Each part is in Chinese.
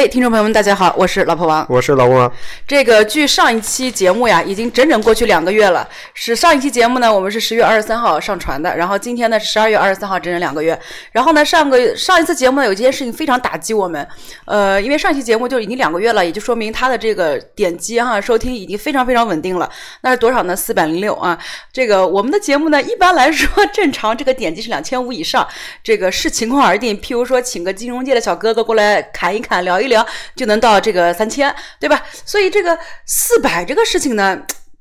哎，听众朋友们，大家好，我是老婆王，我是老公王。这个距上一期节目呀，已经整整过去两个月了。是上一期节目呢，我们是十月二十三号上传的，然后今天呢，十二月二十三号，整整两个月。然后呢，上个上一次节目呢，有件事情非常打击我们，呃，因为上一期节目就已经两个月了，也就说明它的这个点击哈收听已经非常非常稳定了。那是多少呢？四百零六啊。这个我们的节目呢，一般来说正常这个点击是两千五以上，这个视情况而定。譬如说，请个金融界的小哥哥过来侃一侃，聊。一零就能到这个三千，对吧？所以这个四百这个事情呢，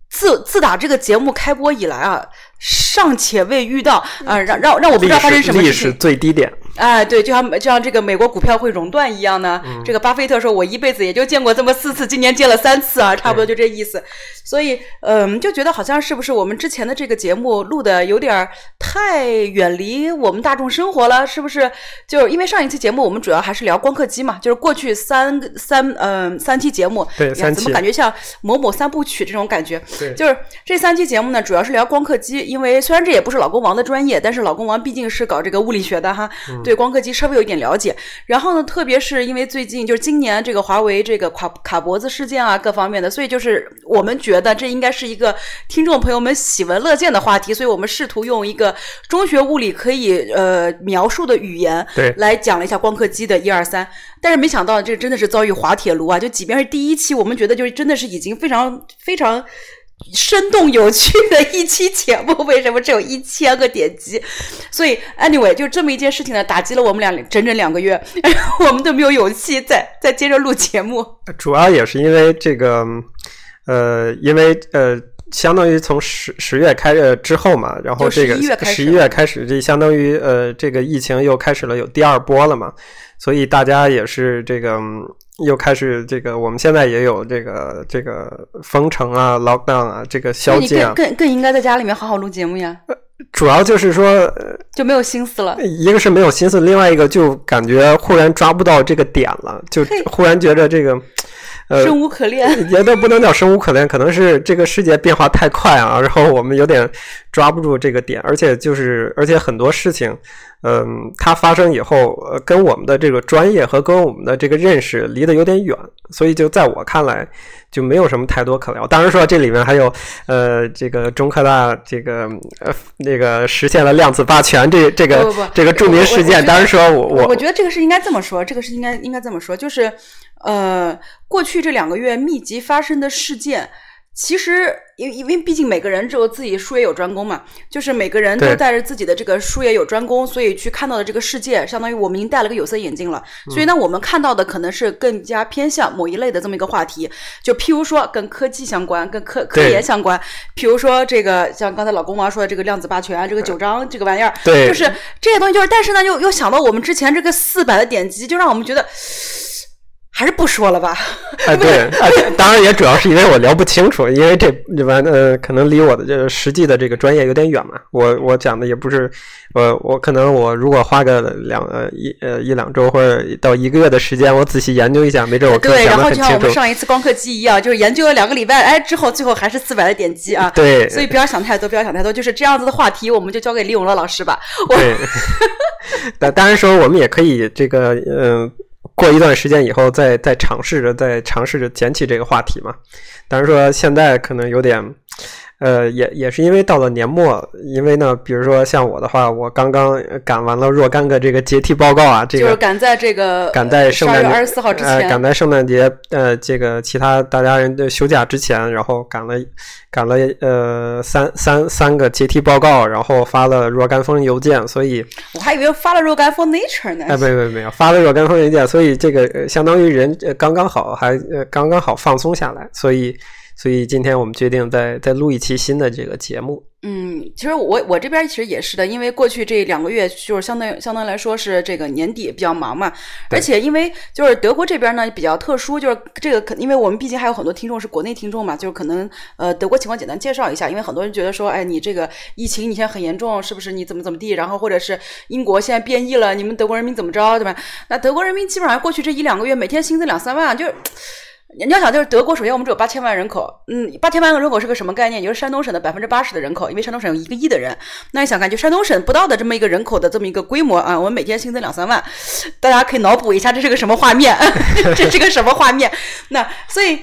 自自打这个节目开播以来啊，尚且未遇到啊，让让让我不知道发生什么事情。历史最低点。哎，对，就像就像这个美国股票会熔断一样呢。这个巴菲特说：“我一辈子也就见过这么四次，今年见了三次啊，差不多就这意思。”所以，嗯，就觉得好像是不是我们之前的这个节目录的有点太远离我们大众生活了？是不是？就因为上一期节目我们主要还是聊光刻机嘛，就是过去三三嗯三期节目，对，三期怎么感觉像某某三部曲这种感觉？对，就是这三期节目呢，主要是聊光刻机，因为虽然这也不是老公王的专业，但是老公王毕竟是搞这个物理学的哈。对光刻机稍微有一点了解，然后呢，特别是因为最近就是今年这个华为这个卡卡脖子事件啊，各方面的，所以就是我们觉得这应该是一个听众朋友们喜闻乐见的话题，所以我们试图用一个中学物理可以呃描述的语言，对，来讲了一下光刻机的一二三。但是没想到这真的是遭遇滑铁卢啊！就即便是第一期，我们觉得就是真的是已经非常非常。生动有趣的一期节目，为什么只有一千个点击？所以，anyway，就这么一件事情呢，打击了我们俩整整两个月，我们都没有勇气再再接着录节目。主要也是因为这个，呃，因为呃，相当于从十十月开呃之后嘛，然后这个十一月开始，这相当于呃，这个疫情又开始了有第二波了嘛，所以大家也是这个。又开始这个，我们现在也有这个这个封城啊，lockdown 啊，这个宵禁啊，更更应该在家里面好好录节目呀。主要就是说就没有心思了，一个是没有心思，另外一个就感觉忽然抓不到这个点了，就忽然觉得这个呃生无可恋，也都不能叫生无可恋，可能是这个世界变化太快啊，然后我们有点抓不住这个点，而且就是而且很多事情。嗯，它发生以后，呃，跟我们的这个专业和跟我们的这个认识离得有点远，所以就在我看来，就没有什么太多可聊。当然说这里面还有，呃，这个中科大这个呃那个实现了量子霸权这这个这个 著名事件。当然说我我我觉得这个是应该这么说，这个是应该应该这么说，就是呃，过去这两个月密集发生的事件。其实，因因为毕竟每个人只有自己术业有专攻嘛，就是每个人都带着自己的这个术业有专攻，所以去看到的这个世界，相当于我们已经戴了个有色眼镜了。所以呢，我们看到的可能是更加偏向某一类的这么一个话题，就譬如说跟科技相关、跟科科研相关，譬如说这个像刚才老公王说的这个量子霸权、这个九章这个玩意儿，对就是这些东西，就是但是呢，又又想到我们之前这个四百的点击，就让我们觉得。还是不说了吧。哎，对，当然也主要是因为我聊不清楚，因为这这玩呃，可能离我的这个实际的这个专业有点远嘛。我我讲的也不是，我，我可能我如果花个两呃一呃一两周或者到一个月的时间，我仔细研究一下，没准我可以讲得很清楚。对，然后就像我们上一次光刻机一样，就是研究了两个礼拜，哎，之后最后还是四百的点击啊。对。所以不要想太多，不要想太多，就是这样子的话题，我们就交给李永乐老师吧。对。那当然说，我们也可以这个嗯。过一段时间以后，再再尝试着，再尝试着捡起这个话题嘛。但是说现在可能有点。呃，也也是因为到了年末，因为呢，比如说像我的话，我刚刚赶完了若干个这个阶梯报告啊，这个就是赶在这个赶在圣诞二十四号之前，赶在圣诞节呃这个其他大家人的休假之前，然后赶了赶了呃三三三个阶梯报告，然后发了若干封邮件，所以我还以为发了若干封 Nature 呢，哎，没没没有发了若干封邮件，所以这个相当于人刚刚好还呃刚刚好放松下来，所以。所以今天我们决定再再录一期新的这个节目。嗯，其实我我这边其实也是的，因为过去这两个月就是相当相对来说是这个年底比较忙嘛，而且因为就是德国这边呢比较特殊，就是这个可因为我们毕竟还有很多听众是国内听众嘛，就是可能呃德国情况简单介绍一下，因为很多人觉得说，哎，你这个疫情你现在很严重，是不是你怎么怎么地？然后或者是英国现在变异了，你们德国人民怎么着，对吧？那德国人民基本上过去这一两个月每天薪资两三万，就。你要想，就是德国，首先我们只有八千万人口，嗯，八千万个人口是个什么概念？就是山东省的百分之八十的人口，因为山东省有一个亿的人。那你想看，就山东省不到的这么一个人口的这么一个规模啊，我们每天新增两三万，大家可以脑补一下，这是个什么画面？这是个什么画面？那所以。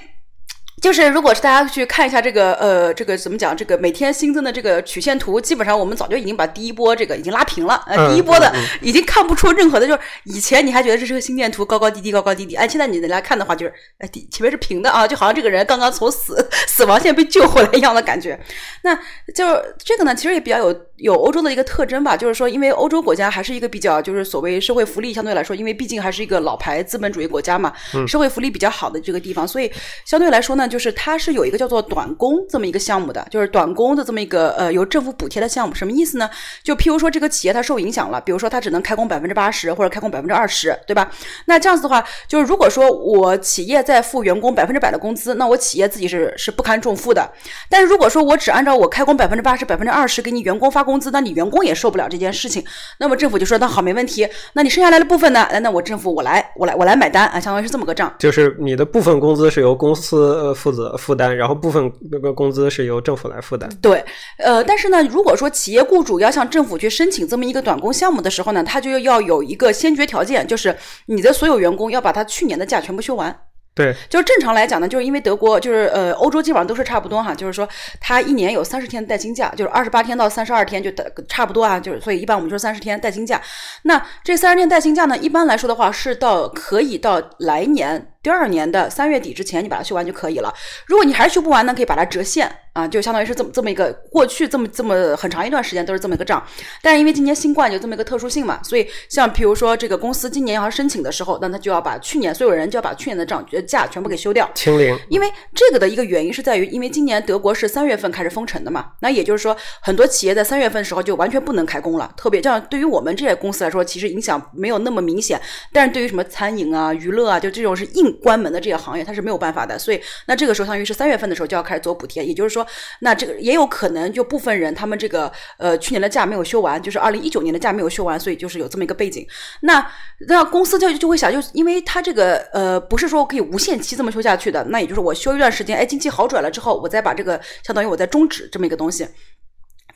就是如果是大家去看一下这个呃这个怎么讲这个每天新增的这个曲线图，基本上我们早就已经把第一波这个已经拉平了，呃第一波的已经看不出任何的，就是以前你还觉得这是个心电图高高低低高高低低，哎现在你来看的话就是哎底前面是平的啊，就好像这个人刚刚从死 死亡线被救回来一样的感觉。那就这个呢，其实也比较有有欧洲的一个特征吧，就是说因为欧洲国家还是一个比较就是所谓社会福利相对来说，因为毕竟还是一个老牌资本主义国家嘛，社会福利比较好的这个地方，所以相对来说呢。就是它是有一个叫做短工这么一个项目的，就是短工的这么一个呃由政府补贴的项目，什么意思呢？就譬如说这个企业它受影响了，比如说它只能开工百分之八十或者开工百分之二十，对吧？那这样子的话，就是如果说我企业在付员工百分之百的工资，那我企业自己是是不堪重负的。但是如果说我只按照我开工百分之八十、百分之二十给你员工发工资，那你员工也受不了这件事情。那么政府就说那好没问题，那你剩下来的部分呢？那我政府我来我来我来买单啊，相当于是这么个账。就是你的部分工资是由公司负责负担。然后部分那个工资是由政府来负担。对，呃，但是呢，如果说企业雇主要向政府去申请这么一个短工项目的时候呢，他就要有一个先决条件，就是你的所有员工要把他去年的假全部休完。对，就是正常来讲呢，就是因为德国就是呃，欧洲基本上都是差不多哈，就是说他一年有三十天带薪假，就是二十八天到三十二天就差不多啊，就是所以一般我们说三十天带薪假。那这三十天带薪假呢，一般来说的话是到可以到来年。第二年的三月底之前，你把它修完就可以了。如果你还是修不完呢，可以把它折现啊，就相当于是这么这么一个过去这么这么很长一段时间都是这么一个账。但是因为今年新冠有这么一个特殊性嘛，所以像比如说这个公司今年要申请的时候，那他就要把去年所有人就要把去年的账价全部给修掉，清零。因为这个的一个原因是在于，因为今年德国是三月份开始封城的嘛，那也就是说很多企业在三月份的时候就完全不能开工了。特别这样对于我们这些公司来说，其实影响没有那么明显，但是对于什么餐饮啊、娱乐啊，就这种是硬。关门的这些行业，它是没有办法的，所以那这个时候，相当于是三月份的时候就要开始做补贴，也就是说，那这个也有可能就部分人他们这个呃去年的假没有休完，就是二零一九年的假没有休完，所以就是有这么一个背景。那那公司就就会想，就因为它这个呃不是说可以无限期这么休下去的，那也就是我休一段时间，哎，经济好转了之后，我再把这个相当于我再终止这么一个东西。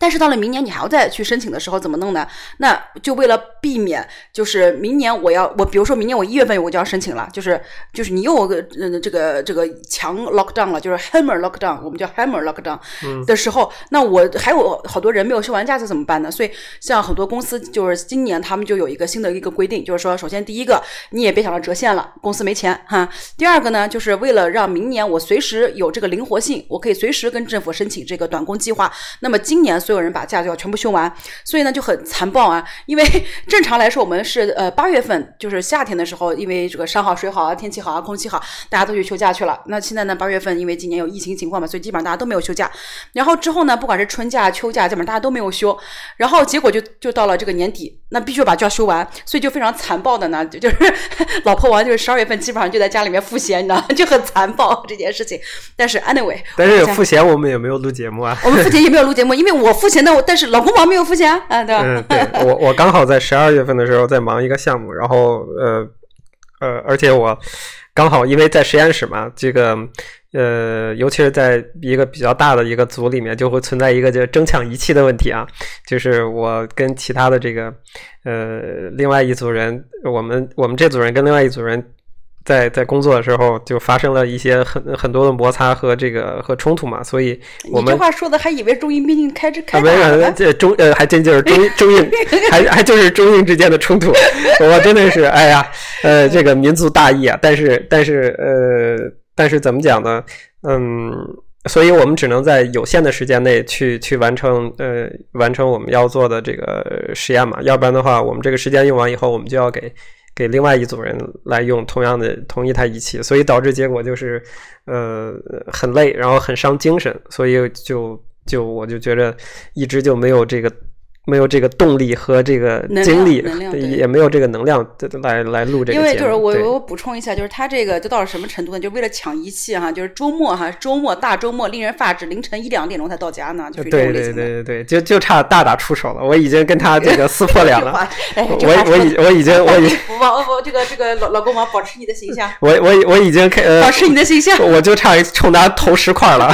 但是到了明年，你还要再去申请的时候怎么弄呢？那就为了避免，就是明年我要我，比如说明年我一月份我就要申请了，就是就是你又个嗯这个这个强 lockdown 了，就是 hammer lockdown，我们叫 hammer lockdown 的时候，那我还有好多人没有休完假，这怎么办呢？所以像很多公司就是今年他们就有一个新的一个规定，就是说，首先第一个你也别想着折现了，公司没钱哈。第二个呢，就是为了让明年我随时有这个灵活性，我可以随时跟政府申请这个短工计划。那么今年。所有人把假就要全部休完，所以呢就很残暴啊。因为 正常来说，我们是呃八月份就是夏天的时候，因为这个山好水好啊，天气好啊，空气好，大家都去休假去了。那现在呢八月份，因为今年有疫情情况嘛，所以基本上大家都没有休假。然后之后呢，不管是春假、秋假，基本上大家都没有休。然后结果就就到了这个年底，那必须把假休完，所以就非常残暴的呢，就是老婆王就是十二月份基本上就在家里面赋闲，你知道 就很残暴这件事情。但是 anyway，但是赋闲我们也没有录节目啊，我们赋闲也没有录节目，因为我。付钱的，但是老公忙没有付钱啊，对吧？嗯，对我我刚好在十二月份的时候在忙一个项目，然后呃呃，而且我刚好因为在实验室嘛，这个呃，尤其是在一个比较大的一个组里面，就会存在一个就争抢仪器的问题啊，就是我跟其他的这个呃另外一组人，我们我们这组人跟另外一组人。在在工作的时候，就发生了一些很很多的摩擦和这个和冲突嘛，所以我们这话说的还以为中印边境开支开没有，这中呃还真就是中中印 还还就是中印之间的冲突，我真的是哎呀呃这个民族大义啊，但是但是呃但是怎么讲呢？嗯，所以我们只能在有限的时间内去去完成呃完成我们要做的这个实验嘛，要不然的话，我们这个时间用完以后，我们就要给。给另外一组人来用同样的同一台仪器，所以导致结果就是，呃，很累，然后很伤精神，所以就就我就觉得一直就没有这个没有这个动力和这个精力，对也没有这个能量来来录这个。因为就是我我补充一下，就是他这个就到了什么程度呢？就为了抢仪器哈，就是周末哈，周末大周末令人发指，凌晨一两点钟才到家呢，就是对对。对对对，就就差大打出手了。我已经跟他这个撕破脸了。哎，我我已我已经我已王王这个这个老老公王保持你的形象，我我我已经开呃保持你的形象。我就差冲他投十块了，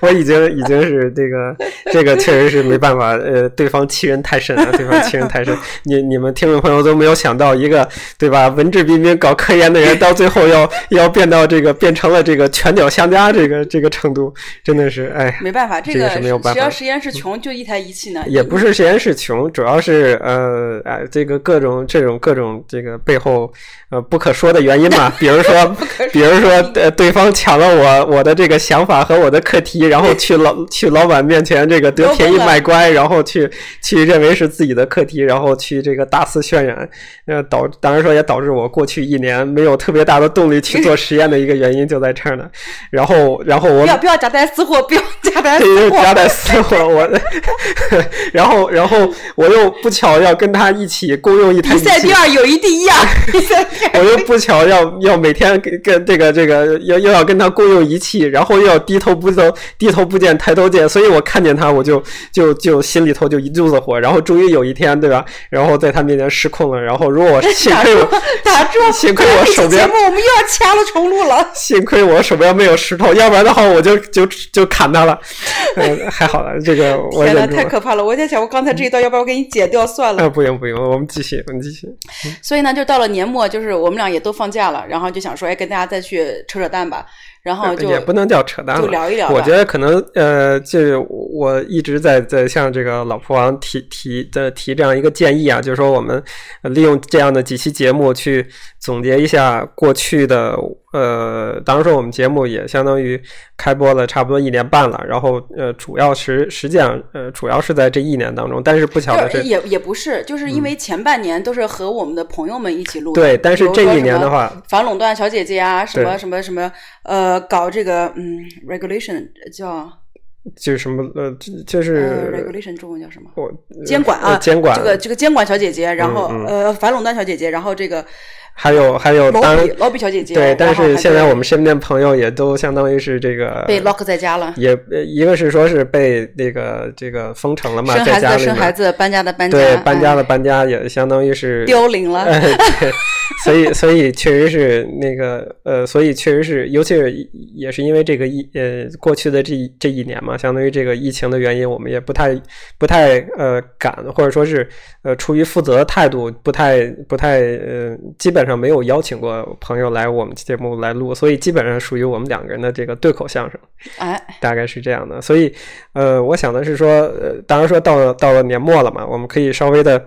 我已经已经是这个这个确实是没办法，呃，对方欺人太深了，对方欺人太深。你你们听众朋友都没有想到，一个对吧，文质彬彬搞科研的人，到最后要 要变到这个变成了这个拳脚相加这个这个程度，真的是哎。没办法，这这个个是没有办法只要实验室穷，就一台仪器呢。也不是实验室穷，主要是呃哎，这个各种这种各种这个背后呃不可说的原因嘛，比如说比如说呃对方抢了我我的这个想法和我的课题，然后去老去老板面前这个得便宜卖乖，然后去去认为是自己的课题，然后去这个大肆渲染，呃导当然说也导致我过去一年没有特别大的动力去做实验的一个原因就在这儿呢。然后然后我不要不要夹带私货，不要夹带私货。就是夹带私货，我，然后然后我又不巧要跟他一起共用一台比赛第，二友谊第一啊！比赛。我又不巧要要每天跟跟这个这个要又要跟他共用仪器，然后又要低头不走低头不见抬头见，所以我看见他我就就就心里头就一肚子火，然后终于有一天对吧，然后在他面前失控了，然后如果我 幸亏我打住！幸亏我手边节目我们又要掐了重录了。幸亏我手边没有石头，要不然的话我就就就砍他了，嗯还好了，这个我天呐，忍住了。太可怕了！我在想，我刚才这一段，要不然我给你剪掉算了。啊，不用不用，我们继续，我们继续。所以呢，就到了年末，就是我们俩也都放假了，然后就想说，哎，跟大家再去扯扯淡吧。然后就也不能叫扯淡了，就聊一聊我觉得可能呃，就是我一直在在向这个老婆王提提的提这样一个建议啊，就是说我们呃利用这样的几期节目去总结一下过去的呃，当然说我们节目也相当于开播了差不多一年半了，然后呃，主要实实际上呃，主要是在这一年当中，但是不巧的是，就是也也不是，就是因为前半年都是和我们的朋友们一起录的。对，但是这一年的话。反垄断小姐姐啊，什么什么什么，呃，搞这个嗯，regulation 叫就是什么呃，就就呃是 regulation 中文叫什么？我监管啊，呃监管这个这个监管小姐姐，然后嗯呃反垄断小姐姐，然后这个还有还有当小姐姐，对，但是现在我们身边朋友也都相当于是这个被 lock 在家了，也呃一个是说是被那个这个封城了嘛，生孩子的在家里面，生孩子，搬家的搬家，对，搬家的哎搬家也相当于是凋零了。哎，对，所以所以确实是那个呃，所以确实是，尤其是也是因为这个疫呃过去的这一这一年嘛，相当于这个疫情的原因，我们也不太不太呃敢，或者说是呃出于负责的态度，不太不太呃，基本上没有邀请过朋友来我们节目来录，所以基本上属于我们两个人的这个对口相声。哎，大概是这样的，所以，呃，我想的是说，呃，当然说到了到了年末了嘛，我们可以稍微的，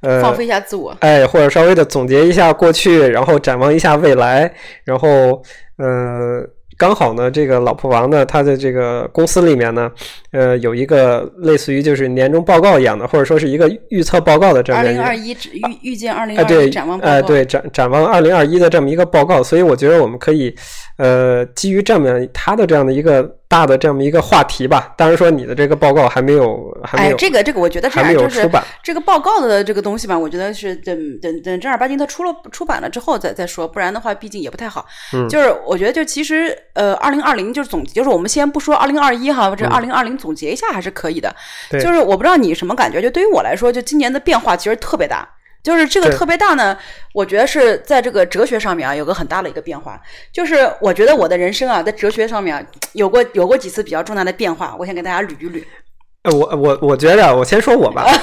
呃，放飞一下自我。哎，或者稍微的总结一下过去，然后展望一下未来，然后，呃，刚好呢，这个老婆王呢，他的这个公司里面呢，呃，有一个类似于就是年终报告一样的，或者说是一个预测报告的这样一个二零二一预预见二零哎，二对，一展望报告。哎，对，展展望二零二一的这么一个报告，所以我觉得我们可以，呃，基于这么他的这样的一个大的这么一个话题吧。当然说你的这个报告还没有，还没哎有，，这个这个，我觉得这还没有样就是出版。这个报告的这个东西吧，我觉得是等等等正儿八经它出了出版了之后再再说，不然的话，毕竟也不太好。嗯就是我觉得就其实呃，二零二零就是总就是我们先不说二零二一哈，这二零二零总结一下还是可以的。嗯对就是我不知道你什么感觉，就对于我来说，就今年的变化其实特别大。就是这个特别大呢，我觉得是在这个哲学上面啊，有个很大的一个变化。就是我觉得我的人生啊，在哲学上面啊，有过有过几次比较重大的变化，我想跟大家捋一捋。呃，我我我觉得，我先说我吧。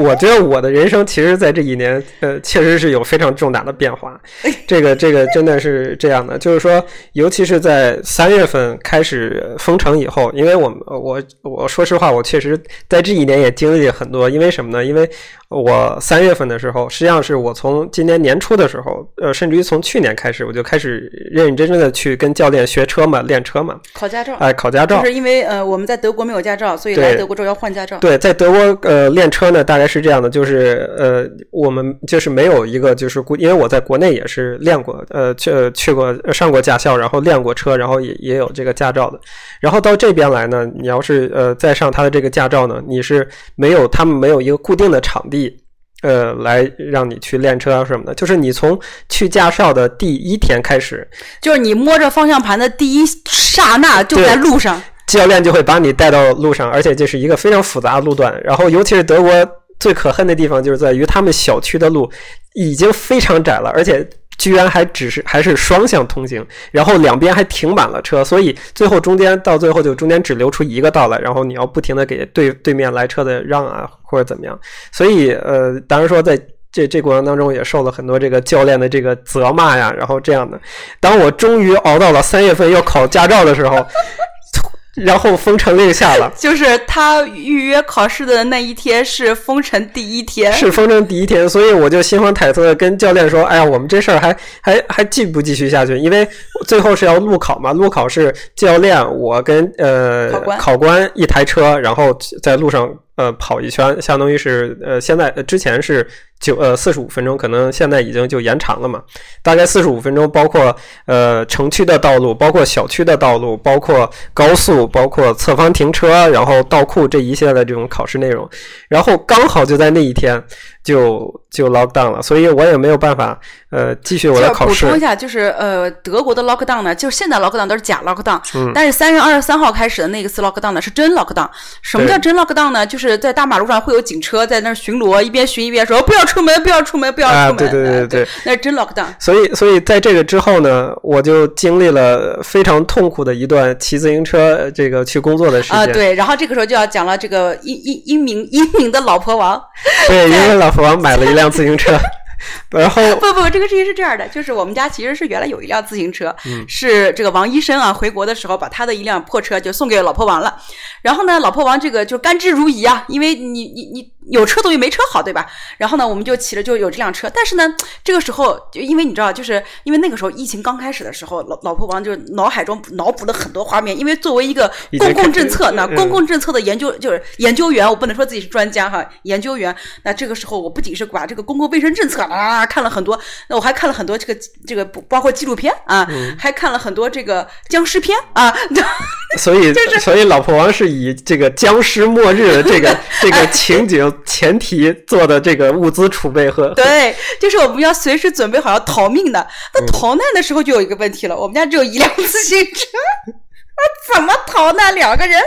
我觉得我的人生其实，在这一年，呃，确实是有非常重大的变化。这个这个真的是这样的，就是说，尤其是在三月份开始封城以后，因为我们我我说实话，我确实在这一年也经历了很多。因为什么呢？因为我三月份的时候，实际上是我从今年年初的时候，呃，甚至于从去年开始，我就开始认认真真的去跟教练学车嘛，练车嘛，考驾照。哎，考驾照就。是因为呃我们在德国没有驾照，所以来德国之后要换驾照。对，在德国呃练车呢，大概是这样的，就是呃我们就是没有一个就是固，因为我在国内也是练过，呃去呃去过呃上过驾校，然后练过车，然后也也有这个驾照的。然后到这边来呢，你要是呃再上他的这个驾照呢，你是没有他们没有一个固定的场地。呃，来让你去练车啊什么的，就是你从去驾校的第一天开始，就是你摸着方向盘的第一刹那就在路上。教练就会把你带到路上，而且这是一个非常复杂的路段。然后，尤其是德国最可恨的地方，就是在于他们小区的路已经非常窄了，而且居然还只是还是双向通行，然后两边还停满了车，所以最后中间到最后就中间只留出一个道来，然后你要不停的给对对面来车的让啊或者怎么样。所以呃，当然说在。这这过程当中也受了很多这个教练的这个责骂呀，然后这样的。当我终于熬到了三月份要考驾照的时候，然后封城令下了，就是他预约考试的那一天是封城第一天，是封城第一天，所以我就心慌忐忑的跟教练说：“哎呀，我们这事儿还还还继不继续下去？因为最后是要路考嘛，路考是教练我跟呃考官。考官一台车，然后在路上呃跑一圈，相当于是呃现在呃之前是九呃四十五分钟，可能现在已经就延长了嘛，大概四十五分钟，包括呃城区的道路，包括小区的道路，包括高速，包括侧方停车，然后倒库这一系列的这种考试内容，然后刚好就在那一天就就 lock down 了，所以我也没有办法呃继续我的考试补充一。下，就是呃，德国的 lockdown 呢，就是现在 lockdown 都是假 lockdown，、嗯但是三月二十三号开始的那一次 lockdown 呢是真 lockdown。什么叫真 lockdown 呢？就是在大马路上会有警车在那巡逻，一边巡一边说不要出门，不要出门，不要啊出门。对对对呃对对那是真 lockdown。所以，所以在这个之后呢，我就经历了非常痛苦的一段骑自行车呃这个去工作的时间。啊、对，然后这个时候就要讲了这个英英英明英明的老婆王，对，因为老我买了一辆自行车，然后不不，这个事情是这样的，就是我们家其实是原来有一辆自行车，嗯是这个王医生啊回国的时候把他的一辆破车就送给老婆王了。然后呢，老婆王这个就甘之如饴啊，因为你你你有车总比没车好，对吧？然后呢，我们就骑着就有这辆车，但是呢，这个时候就因为你知道，就是因为那个时候疫情刚开始的时候，老老婆王就脑海中脑补了很多画面，因为作为一个公共政策，那嗯公共政策的研究就是研究员，我不能说自己是专家哈，研究员。那这个时候，我不仅是把这个公共卫生政策啊看了很多，那我还看了很多这个这个包括纪录片啊，嗯还看了很多这个僵尸片啊。所以，所以老婆王是以这个僵尸末日的这个 这个情景前提做的这个物资储备和对，就是我们要随时准备好要逃命的。那嗯逃难的时候就有一个问题了，我们家只有一辆自行车。那怎么逃呢？两个人，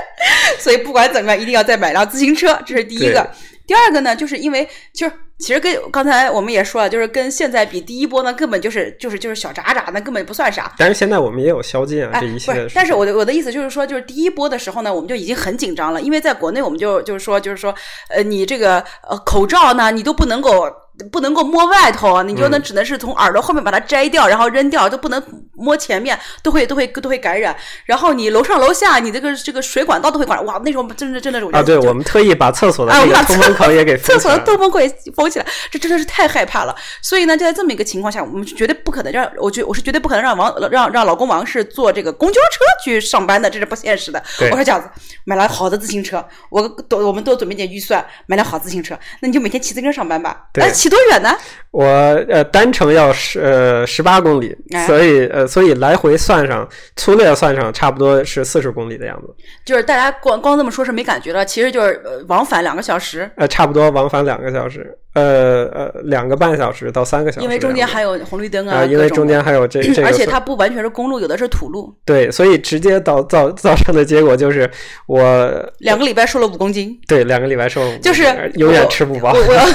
所以不管怎么样，一定要再买辆自行车，这是第一个。第二个呢，就是因为就是其实跟刚才我们也说了，就是跟现在比，第一波呢根本就是就是就是小渣渣，那根本不算啥。但是现在我们也有宵禁啊，哎，这一不是，系列。但是我的我的意思就是说，就是第一波的时候呢，我们就已经很紧张了，因为在国内我们就就是说就是说，呃，你这个呃口罩呢，你都不能够不能够摸外头，你就能只能是从耳朵后面把它摘掉，然后扔掉，都不能摸前面，都会都会都会感染。然后你楼上楼下，你这个这个水管道都会感染。哇，那时候真的真的是啊，对，我们特意把厕所的通风口也给封厕所的通风口也封起来，这真的是太害怕了。所以呢，就在这么一个情况下，我们是绝对不可能让，我觉我是绝对不可能让王让让老公王是坐这个公交车去上班的，这是不现实的。我说这样子，买了好的自行车，我多我们多准备点预算，买辆好自行车，那你就每天骑自行车上班吧。对那骑多远呢？我呃单程要十呃十八公里，哎所以呃所以来回算上粗略算上差不多是四十公里的样子，就是大家光光这么说是没感觉的，其实就是呃往返两个小时，呃差不多往返两个小时，呃呃两个半小时到三个小时因为中间还有红绿灯啊、啊，因为中间还有这 这个而且它不完全是公路，有的是土路。对，所以直接导造造成的结果就是我两个礼拜瘦了五公斤，对两个礼拜瘦了五就是永远吃不饱。我。我要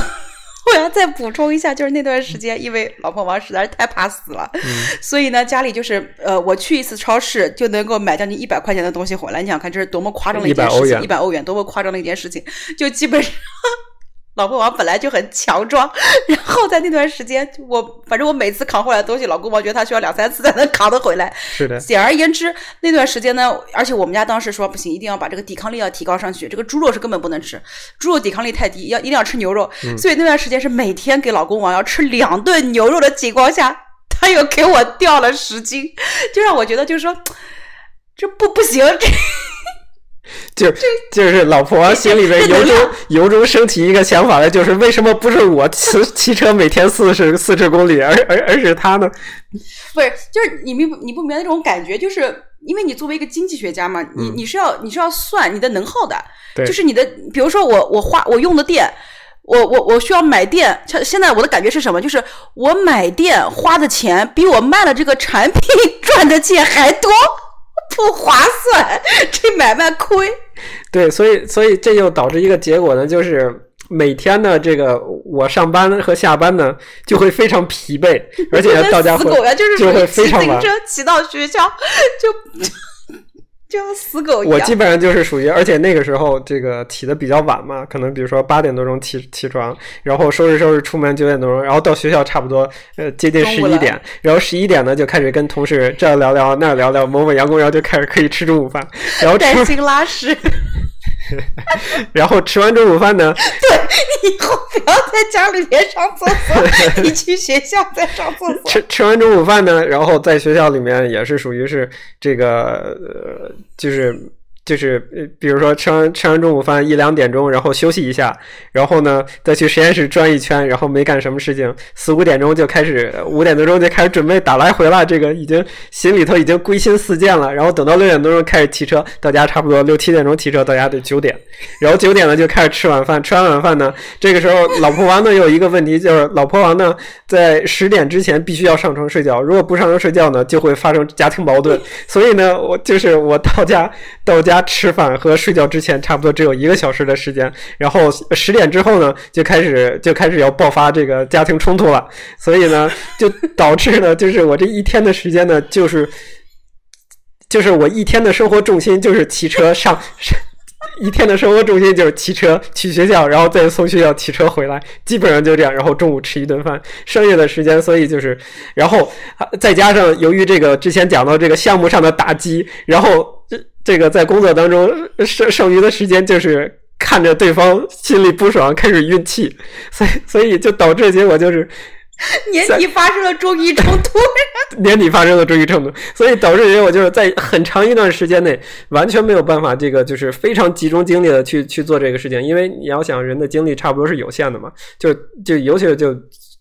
我要再补充一下，就是那段时间，因为老婆王实在是太怕死了，嗯所以呢，家里就是呃，我去一次超市就能够买将近一百块钱的东西回来。你想看这是多么夸张的一件100事情，一百欧元多么夸张的一件事情，就基本上老公王本来就很强壮，然后在那段时间，我反正我每次扛回来的东西，老公王觉得他需要两三次才能扛得回来。是的，简而言之，那段时间呢，而且我们家当时说不行，一定要把这个抵抗力要提高上去。这个猪肉是根本不能吃，猪肉抵抗力太低，要一定要吃牛肉。所以那段时间是每天给老公王要吃两顿牛肉的情况下，他又给我掉了十斤，就让我觉得就是说，这不不行，这。就就是老婆心里边由衷由衷升起一个想法来，就是为什么不是我骑 骑车每天四十四十公里，而而而是他呢？不是，就是你明你不明白那种感觉，就是因为你作为一个经济学家嘛，你你是要你是要算你的能耗的，就是你的，比如说我我花我用的电，我我我需要买电，像现在我的感觉是什么？就是我买电花的钱比我卖了这个产品 赚的钱还多。不划算，这买卖亏。对，所以所以这就导致一个结果呢，就是每天呢，这个我上班和下班呢就会非常疲惫，而且到家死狗呀，就是就会非常晚，骑到学校就。就像死狗一样。我基本上就是属于，而且那个时候这个起的比较晚嘛，可能比如说八点多钟起起床，然后收拾收拾出门九点多钟，然后到学校差不多呃接近十一点，然后十一点呢就开始跟同事这儿聊聊那儿聊聊，某某阳光，然后就开始可以吃中午饭，然后担心拉屎。然后吃完中午饭呢？对，你以后不要在家里面上厕所，你去学校再上厕所。吃吃完中午饭呢，然后在学校里面也是属于是这个，呃，就是。就是呃，比如说吃完吃完中午饭一两点钟，然后休息一下，然后呢再去实验室转一圈，然后没干什么事情，四五点钟就开始，五点多钟就开始准备打来回了。这个已经心里头已经归心似箭了。然后等到六点多钟开始骑车到家，差不多六七点钟骑车到家得九点，然后九点呢就开始吃晚饭。吃完晚饭呢，这个时候老婆王呢有一个问题，就是老婆王呢在十点之前必须要上床睡觉，如果不上床睡觉呢，就会发生家庭矛盾。所以呢，我就是我到家到家。吃饭和睡觉之前差不多只有一个小时的时间，然后十点之后呢，就开始就开始要爆发这个家庭冲突了，所以呢，就导致呢，就是我这一天的时间呢，就是就是我一天的生活重心就是骑车上。一天的生活重心就是骑车去学校，然后再从学校骑车回来，基本上就这样。然后中午吃一顿饭，剩下的时间，所以就是，然后再加上由于这个之前讲到这个项目上的打击，然后这这个在工作当中剩剩余的时间就是看着对方心里不爽，开始运气，所以所以就导致结果就是。年底发生了中医冲突，年底发生了中医冲突，所以导致结果就是在很长一段时间内完全没有办法，这个就是非常集中精力的去去做这个事情，因为你要想人的精力差不多是有限的嘛，就就尤其是就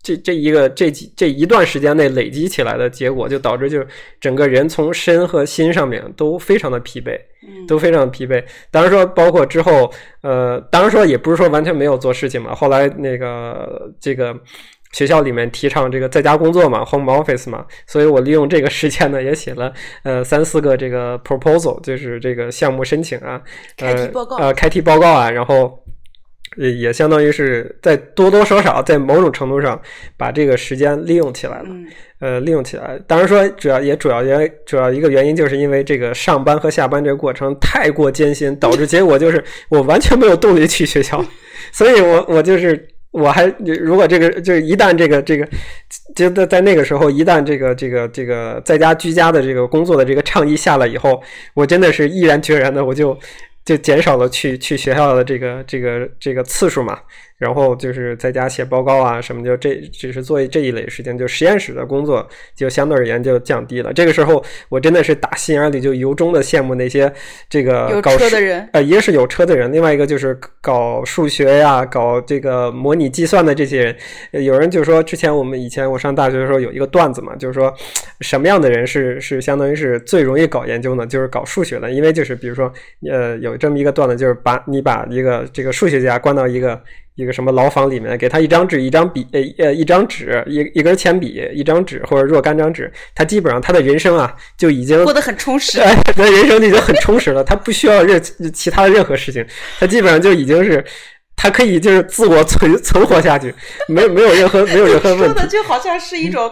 这这一个这几这一段时间内累积起来的结果，就导致就整个人从身和心上面都非常的疲惫，都非常疲惫。当然说，包括之后，呃，当然说也不是说完全没有做事情嘛，后来那个这个。学校里面提倡这个在家工作嘛，home office 嘛，所以我利用这个时间呢，也写了呃三四个这个 proposal，就是这个项目申请啊，呃呃开题报告啊，然后也相当于是在多多少少在某种程度上把这个时间利用起来了，呃利用起来。当然说主要也主要原主要一个原因就是因为这个上班和下班这个过程太过艰辛，导致结果就是我完全没有动力去学校，所以我我就是。我还如果这个就是一旦这个这个就在在那个时候一旦这个这个这个在家居家的这个工作的这个倡议下来以后，我真的是毅然决然的我就就减少了去去学校的这个这个这个次数嘛。然后就是在家写报告啊什么，就这只是做这一类事情，就实验室的工作就相对而言就降低了。这个时候我真的是打心眼里就由衷的羡慕那些这个搞车的人，呃，一个是有车的人，另外一个就是搞数学呀、搞这个模拟计算的这些人。有人就说，之前我们以前我上大学的时候有一个段子嘛，就是说什么样的人是是相当于是最容易搞研究呢？就是搞数学的，因为就是比如说呃有这么一个段子，就是把你把一个这个数学家关到一个。一个什么牢房里面，给他一张纸、一张笔、呃呃一张纸、一一根铅笔、一张纸或者若干张纸，他基本上他的人生啊就已经过得很充实，他的人生就已经很充实了，他不需要任其他的任何事情，他基本上就已经是他可以就是自我存存活下去，没没有任何没有任何 问题。说的就好像是一种。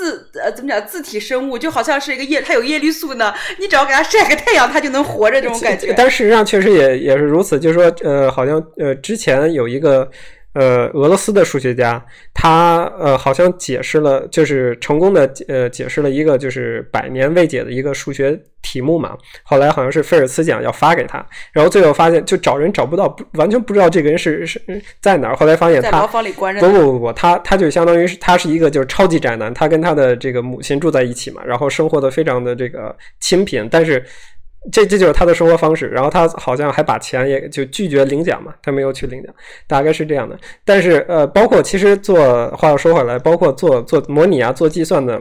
自呃怎么讲？自体生物就好像是一个叶，它有叶绿素呢。你只要给它晒个太阳，它就能活着，这种感觉。但事实上确实也也是如此。就是说，呃，好像呃之前有一个呃，俄罗斯的数学家，他呃好像解释了，就是成功的呃解释了一个就是百年未解的一个数学题目嘛。后来好像是菲尔兹奖要发给他，然后最后发现就找人找不到，不完全不知道这个人是是在哪儿。后来发现他房里关着。不不不不，他他就相当于是他是一个就是超级宅男，他跟他的这个母亲住在一起嘛，然后生活的非常的这个清贫，但是。这这就是他的生活方式，然后他好像还把钱也就拒绝领奖嘛，他没有去领奖，大概是这样的。但是呃，包括其实做话又说回来，包括做做模拟啊，做计算的。